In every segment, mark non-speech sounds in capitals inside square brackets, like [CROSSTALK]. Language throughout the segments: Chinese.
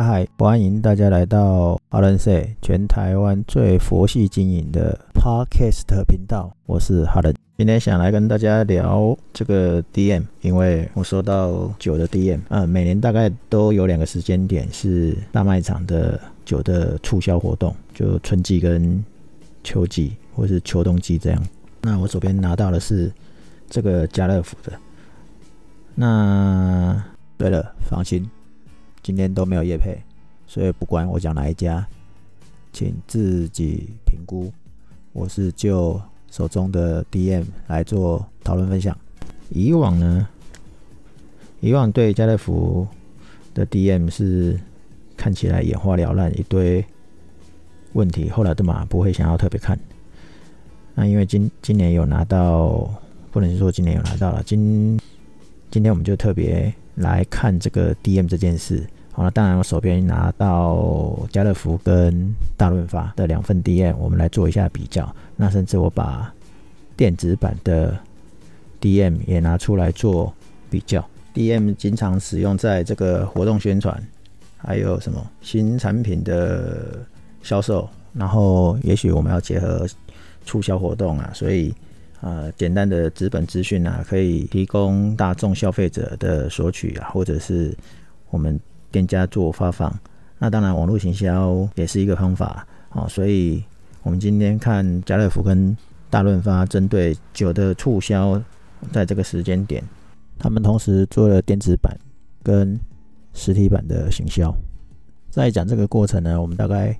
嗨，欢迎大家来到阿伦 say 全台湾最佛系经营的 podcast 频道，我是哈伦。今天想来跟大家聊这个 DM，因为我收到酒的 DM，呃，每年大概都有两个时间点是大卖场的酒的促销活动，就春季跟秋季，或是秋冬季这样。那我手边拿到的是这个家乐福的。那对了，放心。今天都没有叶配，所以不管我讲哪一家，请自己评估。我是就手中的 DM 来做讨论分享。以往呢，以往对家乐福的 DM 是看起来眼花缭乱，一堆问题，后来都嘛不会想要特别看。那因为今今年有拿到，不能说今年有拿到了，今今天我们就特别来看这个 DM 这件事。好了，当然我手边拿到家乐福跟大润发的两份 DM，我们来做一下比较。那甚至我把电子版的 DM 也拿出来做比较。DM 经常使用在这个活动宣传，还有什么新产品的销售，然后也许我们要结合促销活动啊，所以呃简单的纸本资讯啊，可以提供大众消费者的索取啊，或者是我们。店家做发放，那当然网络行销也是一个方法哦。所以，我们今天看家乐福跟大润发针对酒的促销，在这个时间点，他们同时做了电子版跟实体版的行销。在讲这个过程呢，我们大概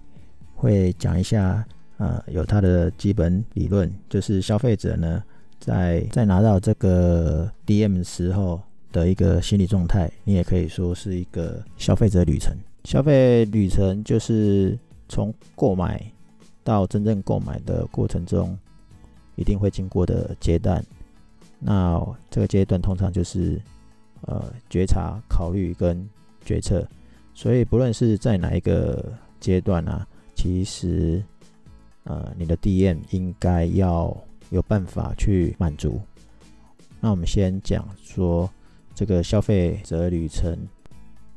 会讲一下，呃，有它的基本理论，就是消费者呢，在在拿到这个 DM 时候。的一个心理状态，你也可以说是一个消费者旅程。消费旅程就是从购买到真正购买的过程中，一定会经过的阶段。那这个阶段通常就是呃觉察、考虑跟决策。所以不论是在哪一个阶段啊，其实呃你的 DM 应该要有办法去满足。那我们先讲说。这个消费者旅程，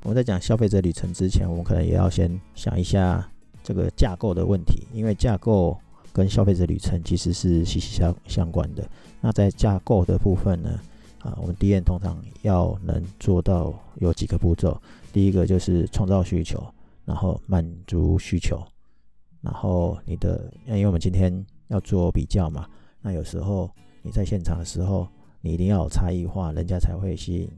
我们在讲消费者旅程之前，我们可能也要先想一下这个架构的问题，因为架构跟消费者旅程其实是息息相相关的。那在架构的部分呢，啊，我们 D N 通常要能做到有几个步骤，第一个就是创造需求，然后满足需求，然后你的，因为我们今天要做比较嘛，那有时候你在现场的时候。你一定要有差异化，人家才会吸引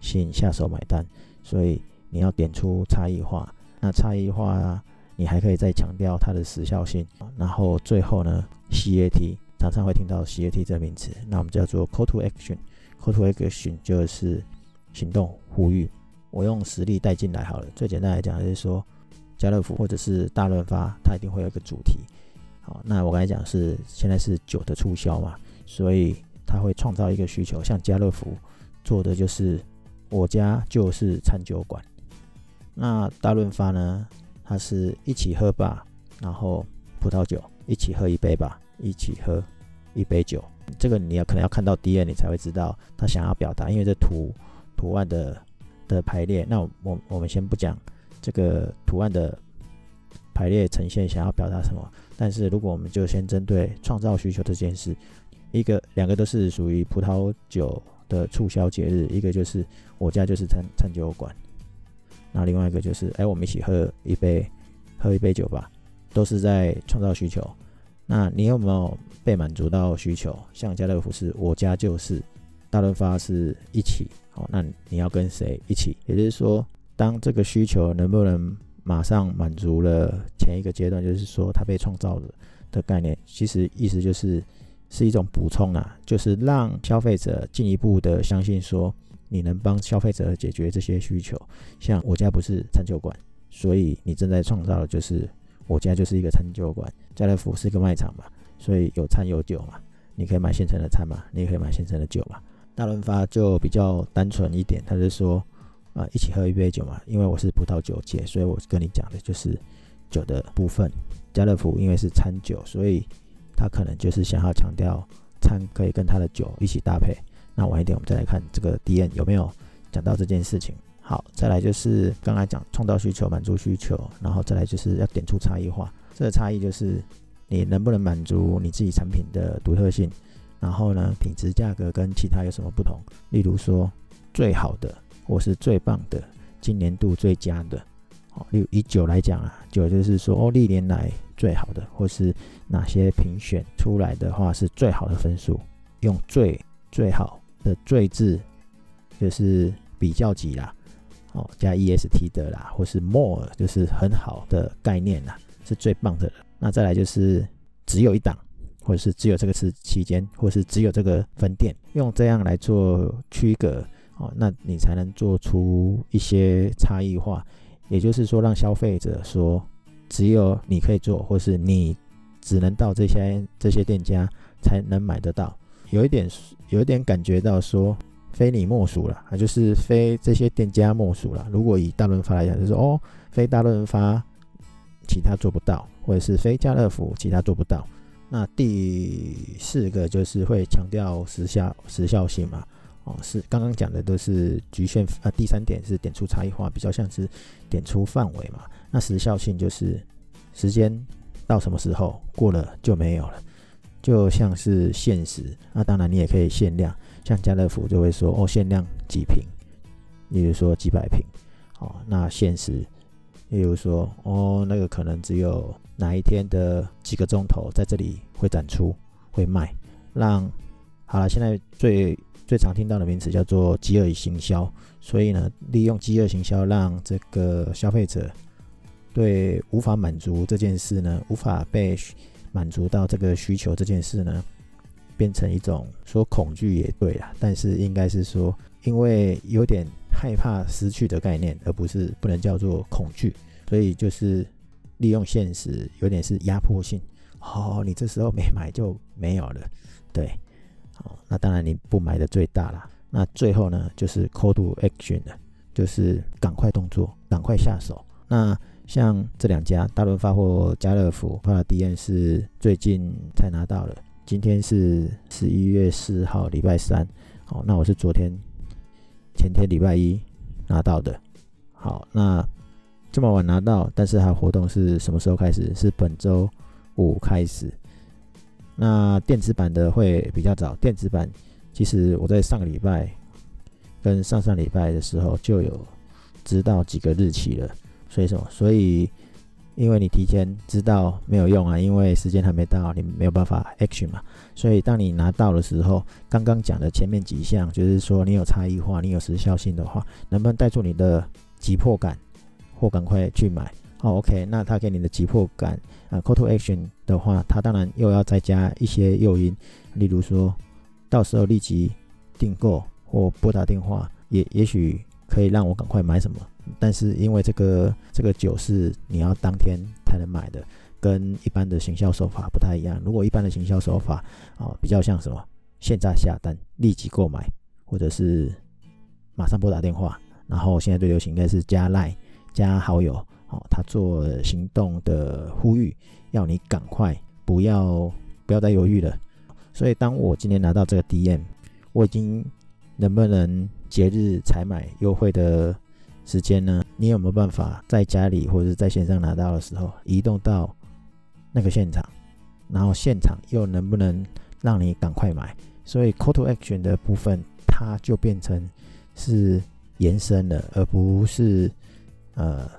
吸引下手买单。所以你要点出差异化，那差异化啊你还可以再强调它的时效性。然后最后呢，CAT 常常会听到 CAT 这名词，那我们叫做 Call to Action。Call to Action 就是行动呼吁。我用实例带进来好了。最简单来讲就是说，家乐福或者是大润发，它一定会有一个主题。好，那我刚才讲是现在是酒的促销嘛，所以。他会创造一个需求，像家乐福做的就是我家就是餐酒馆。那大润发呢？它是一起喝吧，然后葡萄酒一起喝一杯吧，一起喝一杯酒。这个你要可能要看到 D N 你才会知道他想要表达，因为这图图案的的排列。那我我们先不讲这个图案的排列呈现想要表达什么，但是如果我们就先针对创造需求这件事。一个、两个都是属于葡萄酒的促销节日，一个就是我家就是餐餐酒馆，那另外一个就是，哎，我们一起喝一杯，喝一杯酒吧，都是在创造需求。那你有没有被满足到需求？像家乐福是我家就是，大润发是一起，好，那你要跟谁一起？也就是说，当这个需求能不能马上满足了前一个阶段，就是说它被创造的的概念，其实意思就是。是一种补充啊，就是让消费者进一步的相信说，你能帮消费者解决这些需求。像我家不是餐酒馆，所以你正在创造的就是我家就是一个餐酒馆。家乐福是一个卖场嘛，所以有餐有酒嘛，你可以买现成的餐嘛，你也可以买现成的酒嘛。大润发就比较单纯一点，他是说啊，一起喝一杯酒嘛，因为我是葡萄酒界，所以我跟你讲的就是酒的部分。家乐福因为是餐酒，所以他可能就是想要强调餐可以跟他的酒一起搭配。那晚一点我们再来看这个 D N 有没有讲到这件事情。好，再来就是刚才讲创造需求、满足需求，然后再来就是要点出差异化。这个差异就是你能不能满足你自己产品的独特性，然后呢，品质、价格跟其他有什么不同？例如说最好的或是最棒的、今年度最佳的。哦，例如以酒来讲啊，酒就是说哦，历年来最好的，或是哪些评选出来的话是最好的分数，用最最好的最字就是比较级啦，哦，加 E S T 的啦，或是 more 就是很好的概念啦，是最棒的。那再来就是只有一档，或者是只有这个是期间，或是只有这个分店，用这样来做区隔哦，那你才能做出一些差异化。也就是说，让消费者说，只有你可以做，或是你只能到这些这些店家才能买得到。有一点，有一点感觉到说，非你莫属了啊，就是非这些店家莫属了。如果以大润发来讲，就是哦，非大润发，其他做不到，或者是非家乐福，其他做不到。那第四个就是会强调时效时效性嘛。哦，是刚刚讲的都是局限啊。第三点是点出差异化，比较像是点出范围嘛。那时效性就是时间到什么时候过了就没有了，就像是限时。那当然你也可以限量，像家乐福就会说哦限量几瓶，例如说几百瓶。哦，那限时，例如说哦那个可能只有哪一天的几个钟头在这里会展出会卖，让好了现在最。最常听到的名词叫做饥饿行销，所以呢，利用饥饿行销，让这个消费者对无法满足这件事呢，无法被满足到这个需求这件事呢，变成一种说恐惧也对啦，但是应该是说，因为有点害怕失去的概念，而不是不能叫做恐惧，所以就是利用现实，有点是压迫性。哦，你这时候没买就没有了，对。好，那当然你不买的最大啦。那最后呢，就是 call to action 的，就是赶快动作，赶快下手。那像这两家大润发或家乐福发的 DM 是最近才拿到的，今天是十一月四号，礼拜三。好，那我是昨天前天礼拜一拿到的。好，那这么晚拿到，但是它活动是什么时候开始？是本周五开始。那电子版的会比较早，电子版其实我在上个礼拜跟上上礼拜的时候就有知道几个日期了，所以说，所以因为你提前知道没有用啊，因为时间还没到，你没有办法 action 嘛，所以当你拿到的时候，刚刚讲的前面几项，就是说你有差异化，你有时效性的话，能不能带出你的急迫感，或赶快去买？哦，OK，那他给你的急迫感，呃，call to action 的话，他当然又要再加一些诱因，例如说，到时候立即订购或拨打电话，也也许可以让我赶快买什么。但是因为这个这个酒是你要当天才能买的，跟一般的行销手法不太一样。如果一般的行销手法啊，比较像什么，现在下单立即购买，或者是马上拨打电话，然后现在最流行的是加赖加好友。哦他做行动的呼吁，要你赶快，不要不要再犹豫了。所以，当我今天拿到这个 DM，我已经能不能节日采买优惠的时间呢？你有没有办法在家里或者在线上拿到的时候，移动到那个现场，然后现场又能不能让你赶快买？所以，call to action 的部分，它就变成是延伸了，而不是呃。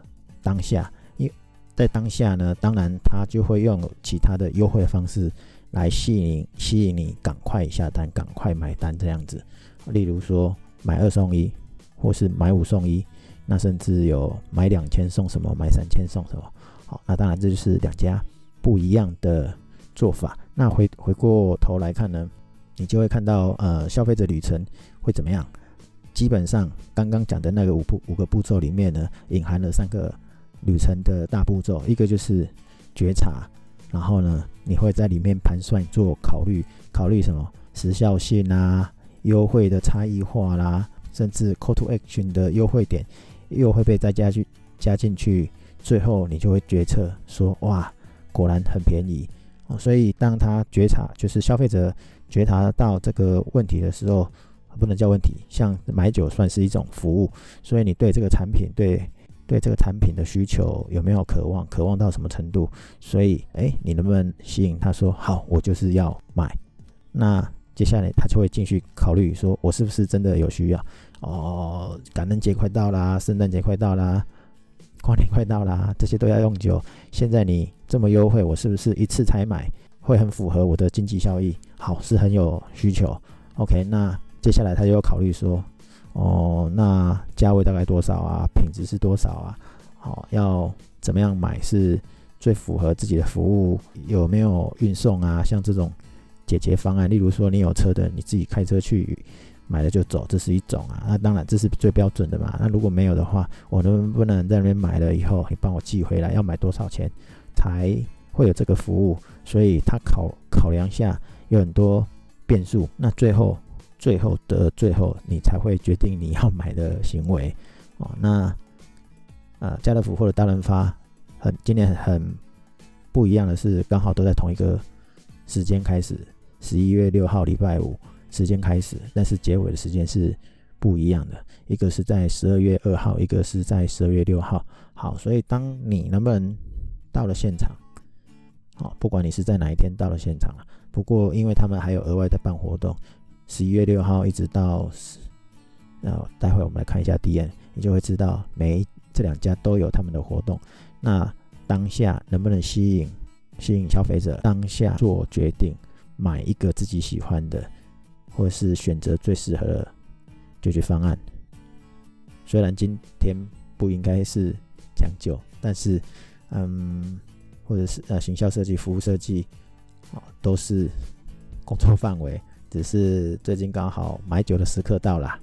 当下，因在当下呢，当然他就会用其他的优惠方式来吸引吸引你赶快下单、赶快买单这样子。例如说买二送一，或是买五送一，那甚至有买两千送什么，买三千送什么。好，那当然这就是两家不一样的做法。那回回过头来看呢，你就会看到呃消费者旅程会怎么样？基本上刚刚讲的那个五步五个步骤里面呢，隐含了三个。旅程的大步骤，一个就是觉察，然后呢，你会在里面盘算、做考虑，考虑什么时效性啊、优惠的差异化啦，甚至 call to action 的优惠点又会被再加去加进去，最后你就会决策说，哇，果然很便宜。所以当他觉察，就是消费者觉察到这个问题的时候，不能叫问题。像买酒算是一种服务，所以你对这个产品，对对这个产品的需求有没有渴望，渴望到什么程度？所以，哎，你能不能吸引他说好，我就是要买？那接下来他就会继续考虑说，我是不是真的有需要？哦，感恩节快到啦，圣诞节快到啦，跨年快到啦，这些都要用酒。现在你这么优惠，我是不是一次才买？会很符合我的经济效益，好是很有需求。OK，那接下来他就要考虑说，哦，那价位大概多少啊？品质是多少啊？好，要怎么样买是最符合自己的服务？有没有运送啊？像这种解决方案，例如说你有车的，你自己开车去买了就走，这是一种啊。那当然这是最标准的嘛。那如果没有的话，我能不能在那边买了以后，你帮我寄回来？要买多少钱才？会有这个服务，所以他考考量下有很多变数，那最后最后的最后，你才会决定你要买的行为哦。那呃，家乐福或者大润发很今年很不一样的是，刚好都在同一个时间开始，十一月六号礼拜五时间开始，但是结尾的时间是不一样的，一个是在十二月二号，一个是在十二月六号。好，所以当你能不能到了现场？好，不管你是在哪一天到了现场啊，不过因为他们还有额外的办活动，十一月六号一直到，呃，待会我们来看一下 D N，你就会知道每这两家都有他们的活动。那当下能不能吸引吸引消费者当下做决定，买一个自己喜欢的，或者是选择最适合的解决方案？虽然今天不应该是讲究，但是，嗯。或者是呃，行销设计、服务设计，啊，都是工作范围。只是最近刚好买酒的时刻到了。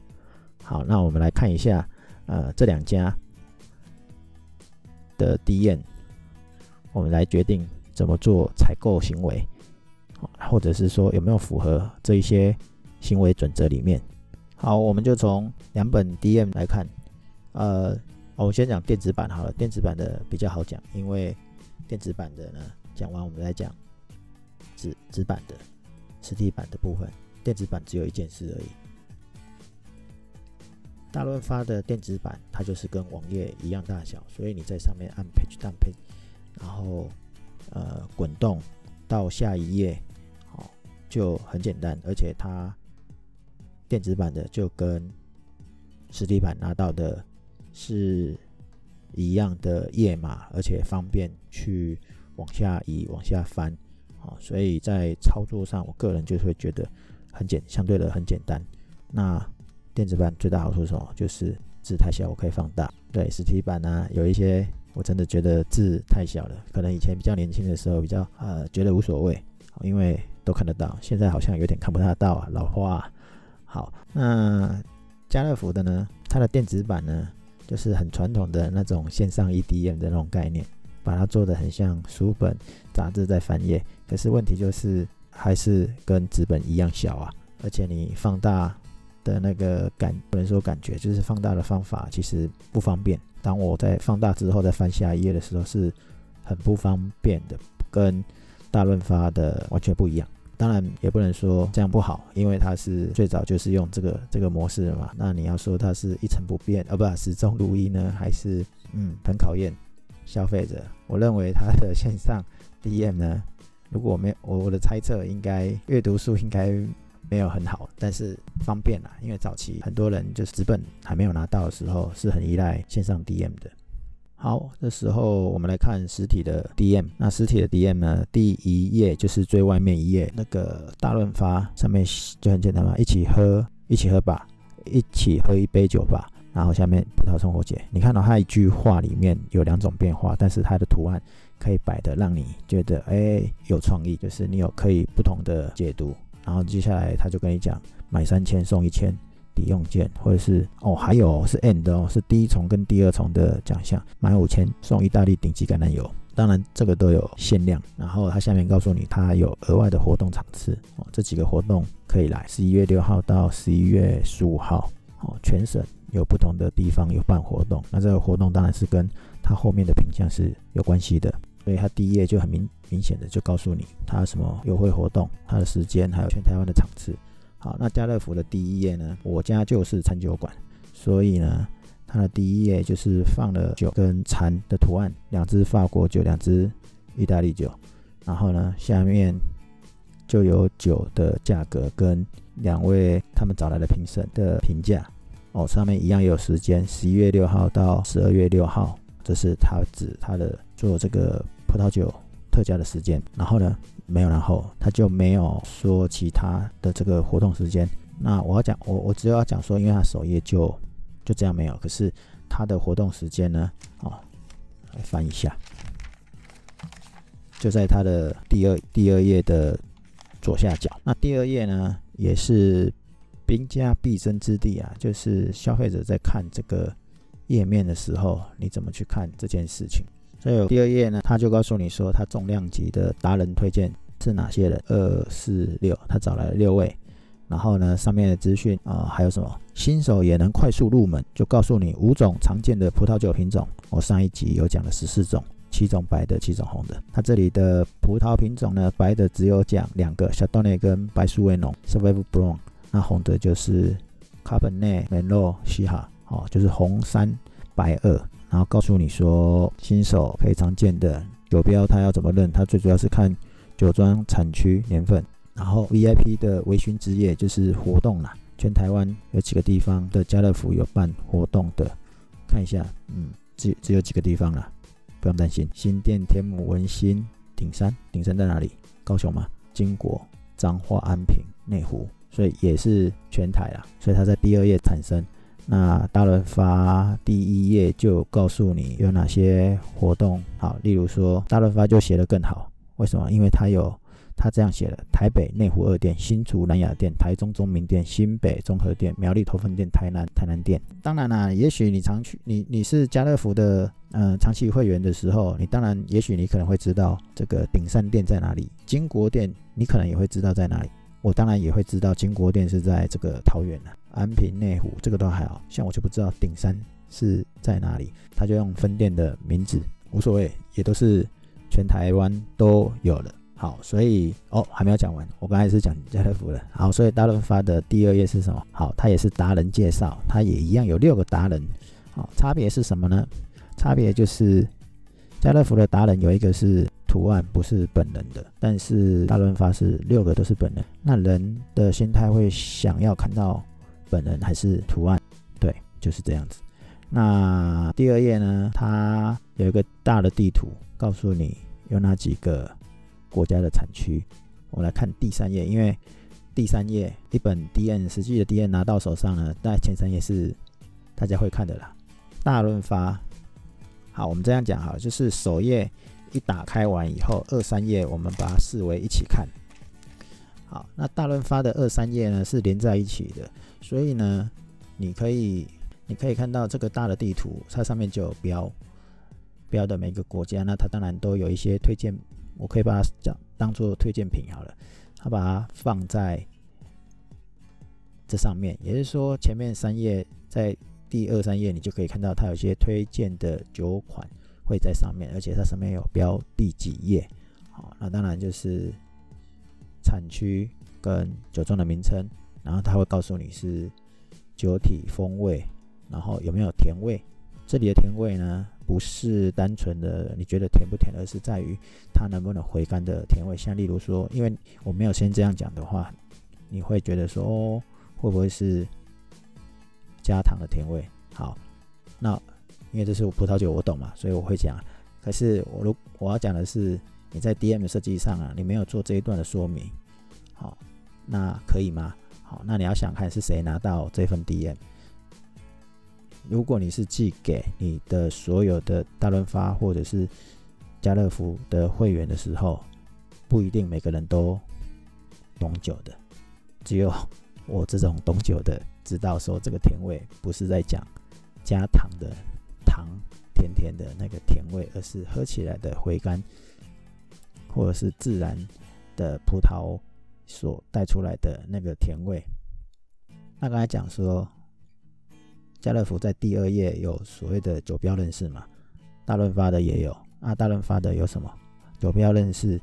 好，那我们来看一下，呃，这两家的 D N，我们来决定怎么做采购行为，或者是说有没有符合这一些行为准则里面。好，我们就从两本 D M 来看。呃，我们先讲电子版好了，电子版的比较好讲，因为。电子版的呢，讲完我们再讲纸纸版的实体版的部分。电子版只有一件事而已。大润发的电子版，它就是跟网页一样大小，所以你在上面按 Page Down Page，然后呃滚动到下一页，好就很简单。而且它电子版的就跟实体版拿到的是。一样的页码，而且方便去往下移、往下翻，啊，所以在操作上，我个人就会觉得很简，相对的很简单。那电子版最大好处是什么？就是字太小，我可以放大。对，实体版呢，有一些我真的觉得字太小了，可能以前比较年轻的时候比较呃觉得无所谓，因为都看得到。现在好像有点看不太到啊，老花。好，那家乐福的呢，它的电子版呢？就是很传统的那种线上 EDM 的那种概念，把它做的很像书本杂志在翻页。可是问题就是还是跟纸本一样小啊，而且你放大的那个感不能说感觉，就是放大的方法其实不方便。当我在放大之后再翻下一页的时候，是很不方便的，跟大润发的完全不一样。当然也不能说这样不好，因为它是最早就是用这个这个模式的嘛。那你要说它是一成不变，呃，不始终如一呢，还是嗯很考验消费者？我认为它的线上 DM 呢，如果我没我我的猜测，应该阅读数应该没有很好，但是方便啦，因为早期很多人就是纸本还没有拿到的时候，是很依赖线上 DM 的。好，这时候我们来看实体的 DM。那实体的 DM 呢？第一页就是最外面一页，那个大润发上面就很简单嘛，一起喝，一起喝吧，一起喝一杯酒吧。然后下面葡萄生活节，你看到它一句话里面有两种变化，但是它的图案可以摆的让你觉得哎有创意，就是你有可以不同的解读。然后接下来他就跟你讲，买三千送一千。抵用券，或者是哦，还有是 end 哦，是第一重跟第二重的奖项，买五千送意大利顶级橄榄油，当然这个都有限量。然后它下面告诉你，它有额外的活动场次哦，这几个活动可以来，十一月六号到十一月十五号哦，全省有不同的地方有办活动。那这个活动当然是跟它后面的品相是有关系的，所以它第一页就很明明显的就告诉你它什么优惠活动，它的时间，还有全台湾的场次。好，那家乐福的第一页呢，我家就是餐酒馆，所以呢，它的第一页就是放了酒跟餐的图案，两只法国酒，两只意大利酒，然后呢，下面就有酒的价格跟两位他们找来的评审的评价。哦，上面一样有时间，十一月六号到十二月六号，这是他指他的做这个葡萄酒特价的时间。然后呢，没有然后，他就没有说其他的这个活动时间。那我要讲，我我只有要讲说，因为他首页就就这样没有，可是他的活动时间呢，哦，翻一下，就在他的第二第二页的左下角。那第二页呢，也是。兵家必争之地啊，就是消费者在看这个页面的时候，你怎么去看这件事情？所以第二页呢，他就告诉你说，他重量级的达人推荐是哪些人？二四六，他找来了六位。然后呢，上面的资讯啊，还有什么？新手也能快速入门，就告诉你五种常见的葡萄酒品种。我上一集有讲了十四种，七种白的，七种红的。它这里的葡萄品种呢，白的只有讲两个，小豆内跟白苏维农 s u r v i v a Brown）。那红的就是卡本内梅洛西哈，哦，就是红三白二，然后告诉你说新手可以常见的酒标，它要怎么认？它最主要是看酒庄产区年份，然后 VIP 的微醺之夜就是活动啦，全台湾有几个地方的家乐福有办活动的，看一下，嗯，只只有几个地方啦，不用担心。新店、天母、文心、顶山，顶山在哪里？高雄吗？金国、彰化、安平、内湖。所以也是全台啦，所以它在第二页产生。那大润发第一页就告诉你有哪些活动，好，例如说大润发就写得更好，为什么？因为它有它这样写的：台北内湖二店、新竹南雅店、台中中明店、新北综合店、苗栗头份店、台南台南店。当然啦，也许你常去，你你是家乐福的嗯长期会员的时候，你当然也许你可能会知道这个顶山店在哪里，金国店你可能也会知道在哪里。我当然也会知道金国店是在这个桃园的安平内湖，这个都还好像我就不知道顶山是在哪里，他就用分店的名字，无所谓，也都是全台湾都有了。好，所以哦还没有讲完，我刚才是讲家乐福的。好，所以大润发的第二页是什么？好，它也是达人介绍，它也一样有六个达人。好，差别是什么呢？差别就是家乐福的达人有一个是。图案不是本人的，但是大润发是六个都是本人。那人的心态会想要看到本人还是图案？对，就是这样子。那第二页呢？它有一个大的地图，告诉你有哪几个国家的产区。我来看第三页，因为第三页一本 D N 实际的 D N 拿到手上呢，在前三页是大家会看的啦。大润发，好，我们这样讲哈，就是首页。一打开完以后，二三页我们把它视为一起看。好，那大润发的二三页呢是连在一起的，所以呢，你可以你可以看到这个大的地图，它上面就有标标的每个国家，那它当然都有一些推荐，我可以把它讲当做推荐品好了，它把它放在这上面，也就是说前面三页在第二三页你就可以看到它有些推荐的酒款。会在上面，而且它上面有标第几页，好，那当然就是产区跟酒庄的名称，然后它会告诉你是酒体风味，然后有没有甜味。这里的甜味呢，不是单纯的你觉得甜不甜，而是在于它能不能回甘的甜味。像例如说，因为我没有先这样讲的话，你会觉得说哦，会不会是加糖的甜味？好，那。因为这是我葡萄酒，我懂嘛，所以我会讲。可是我如我要讲的是，你在 DM 设计上啊，你没有做这一段的说明，好，那可以吗？好，那你要想看是谁拿到这份 DM。如果你是寄给你的所有的大润发或者是家乐福的会员的时候，不一定每个人都懂酒的，只有我这种懂酒的知道说这个甜味不是在讲加糖的。糖甜甜的那个甜味，而是喝起来的回甘，或者是自然的葡萄所带出来的那个甜味。那刚才讲说，家乐福在第二页有所谓的酒标认识嘛？大润发的也有啊。大润发的有什么酒标认识？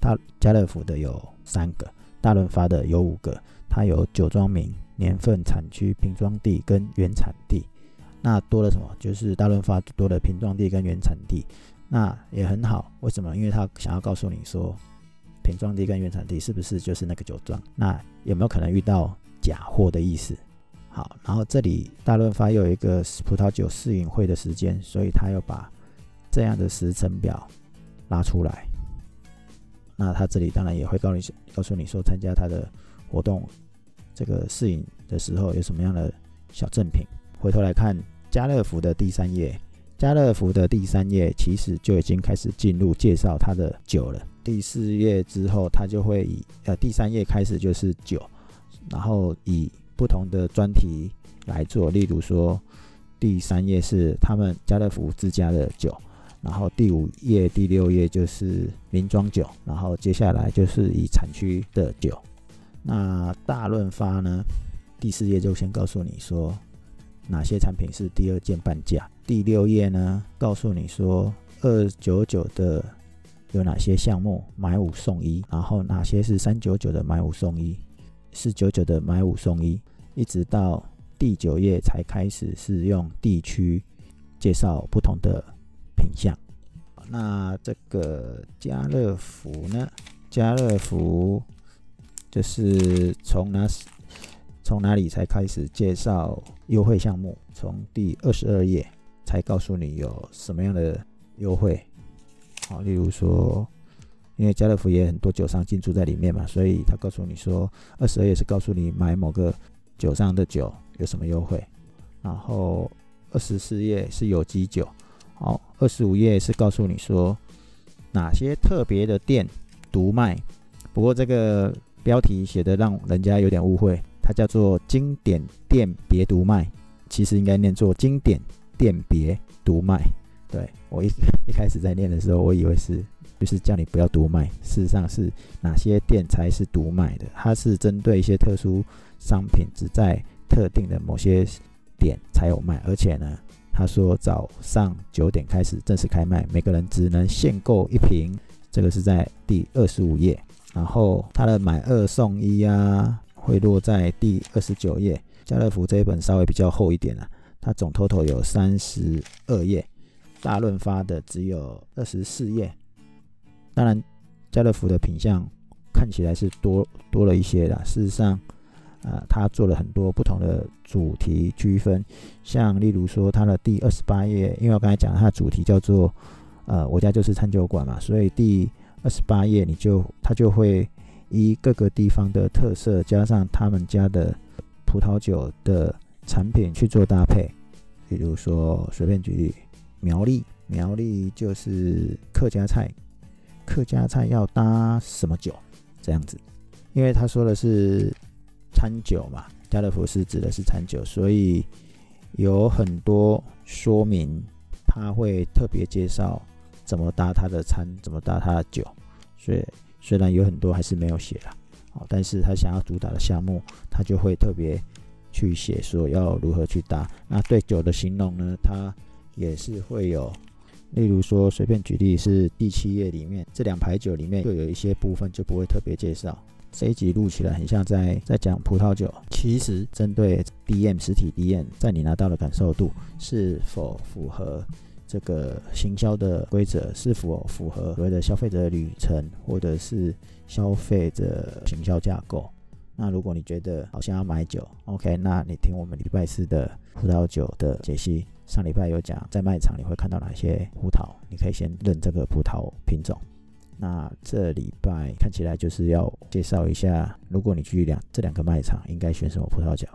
大家乐福的有三个，大润发的有五个，它有酒庄名、年份、产区、瓶装地跟原产地。那多了什么？就是大润发多了瓶装地跟原产地，那也很好。为什么？因为他想要告诉你说，瓶装地跟原产地是不是就是那个酒庄？那有没有可能遇到假货的意思？好，然后这里大润发又有一个葡萄酒试饮会的时间，所以他又把这样的时程表拉出来。那他这里当然也会告诉告诉你说，参加他的活动这个试饮的时候有什么样的小赠品。回头来看。家乐福的第三页，家乐福的第三页其实就已经开始进入介绍他的酒了。第四页之后，它就会以呃第三页开始就是酒，然后以不同的专题来做。例如说，第三页是他们家乐福自家的酒，然后第五页、第六页就是名庄酒，然后接下来就是以产区的酒。那大润发呢？第四页就先告诉你说。哪些产品是第二件半价？第六页呢，告诉你说二九九的有哪些项目，买五送一，然后哪些是三九九的买五送一，四九九的买五送一，一直到第九页才开始是用地区介绍不同的品相。那这个家乐福呢？家乐福就是从哪？从哪里才开始介绍优惠项目？从第二十二页才告诉你有什么样的优惠。好，例如说，因为家乐福也很多酒商进驻在里面嘛，所以他告诉你说，二十二页是告诉你买某个酒商的酒有什么优惠。然后二十四页是有机酒。好，二十五页是告诉你说哪些特别的店独卖。不过这个标题写的让人家有点误会。它叫做经典店别独卖，其实应该念作经典店别独卖。对我一 [LAUGHS] 一开始在念的时候，我以为是就是叫你不要独卖，事实上是哪些店才是独卖的？它是针对一些特殊商品，只在特定的某些点才有卖，而且呢，他说早上九点开始正式开卖，每个人只能限购一瓶。这个是在第二十五页，然后他的买二送一啊。会落在第二十九页。家乐福这一本稍微比较厚一点啊，它总 total 有三十二页，大润发的只有二十四页。当然，家乐福的品相看起来是多多了一些的。事实上，啊，它做了很多不同的主题区分，像例如说它的第二十八页，因为我刚才讲它的主题叫做呃，我家就是餐酒馆嘛，所以第二十八页你就它就会。以各个地方的特色，加上他们家的葡萄酒的产品去做搭配，比如说随便举例，苗栗，苗栗就是客家菜，客家菜要搭什么酒？这样子，因为他说的是餐酒嘛，家乐福是指的是餐酒，所以有很多说明，他会特别介绍怎么搭他的餐，怎么搭他的酒，所以。虽然有很多还是没有写了，哦，但是他想要主打的项目，他就会特别去写说要如何去搭。那对酒的形容呢，他也是会有，例如说随便举例是第七页里面这两排酒里面，就有一些部分就不会特别介绍。这一集录起来很像在在讲葡萄酒，其实针对 DM 实体 DM，在你拿到的感受度是否符合？这个行销的规则是否符合所谓的消费者旅程，或者是消费者行销架构？那如果你觉得好像要买酒，OK，那你听我们礼拜四的葡萄酒的解析。上礼拜有讲在卖场你会看到哪些葡萄，你可以先认这个葡萄品种。那这礼拜看起来就是要介绍一下，如果你去两这两个卖场，应该选什么葡萄酒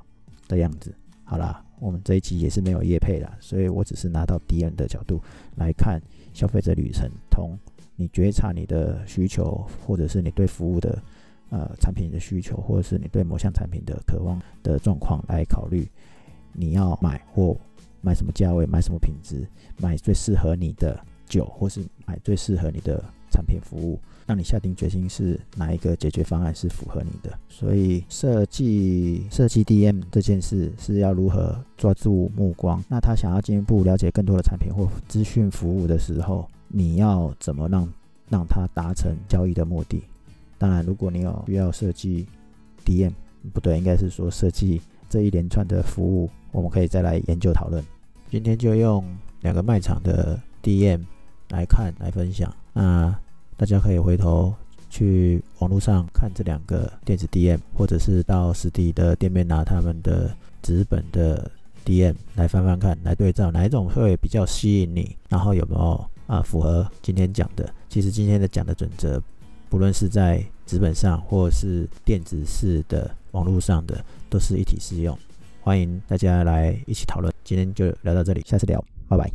的样子。好啦。我们这一集也是没有业配啦，所以我只是拿到敌人的角度来看消费者旅程，同你觉察你的需求，或者是你对服务的呃产品的需求，或者是你对某项产品的渴望的状况来考虑，你要买或买什么价位，买什么品质，买最适合你的酒，或是买最适合你的产品服务。让你下定决心是哪一个解决方案是符合你的，所以设计设计 DM 这件事是要如何抓住目光？那他想要进一步了解更多的产品或资讯服务的时候，你要怎么让让他达成交易的目的？当然，如果你有需要设计 DM，不对，应该是说设计这一连串的服务，我们可以再来研究讨论。今天就用两个卖场的 DM 来看来分享，那大家可以回头去网络上看这两个电子 DM，或者是到实体的店面拿他们的纸本的 DM 来翻翻看，来对照哪一种会比较吸引你，然后有没有啊符合今天讲的。其实今天的讲的准则，不论是在纸本上或是电子式的网络上的，都是一体适用。欢迎大家来一起讨论。今天就聊到这里，下次聊，拜拜。